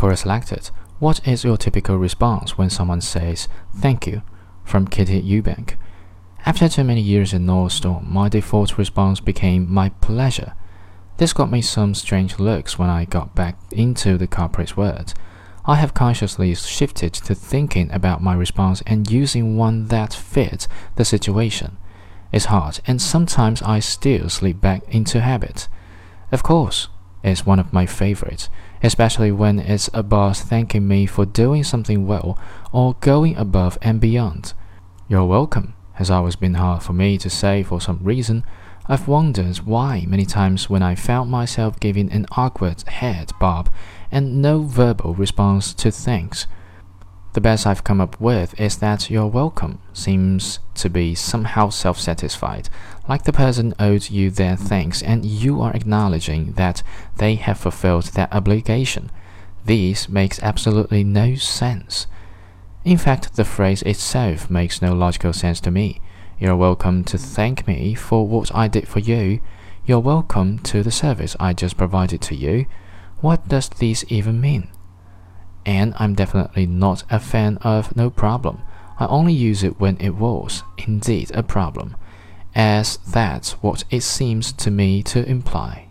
Quora selected. What is your typical response when someone says thank you? From Kitty Eubank. After too many years in Nordstrom, my default response became my pleasure. This got me some strange looks when I got back into the corporate world. I have consciously shifted to thinking about my response and using one that fits the situation. It's hard, and sometimes I still slip back into habit. Of course, it's one of my favorites, especially when it's a boss thanking me for doing something well or going above and beyond. You're welcome has always been hard for me to say for some reason. I've wondered why many times when I found myself giving an awkward head bob and no verbal response to thanks. The best I've come up with is that you're welcome seems to be somehow self satisfied, like the person owes you their thanks and you are acknowledging that they have fulfilled their obligation. This makes absolutely no sense. In fact, the phrase itself makes no logical sense to me. You're welcome to thank me for what I did for you. You're welcome to the service I just provided to you. What does this even mean? And I'm definitely not a fan of no problem. I only use it when it was, indeed, a problem, as that's what it seems to me to imply.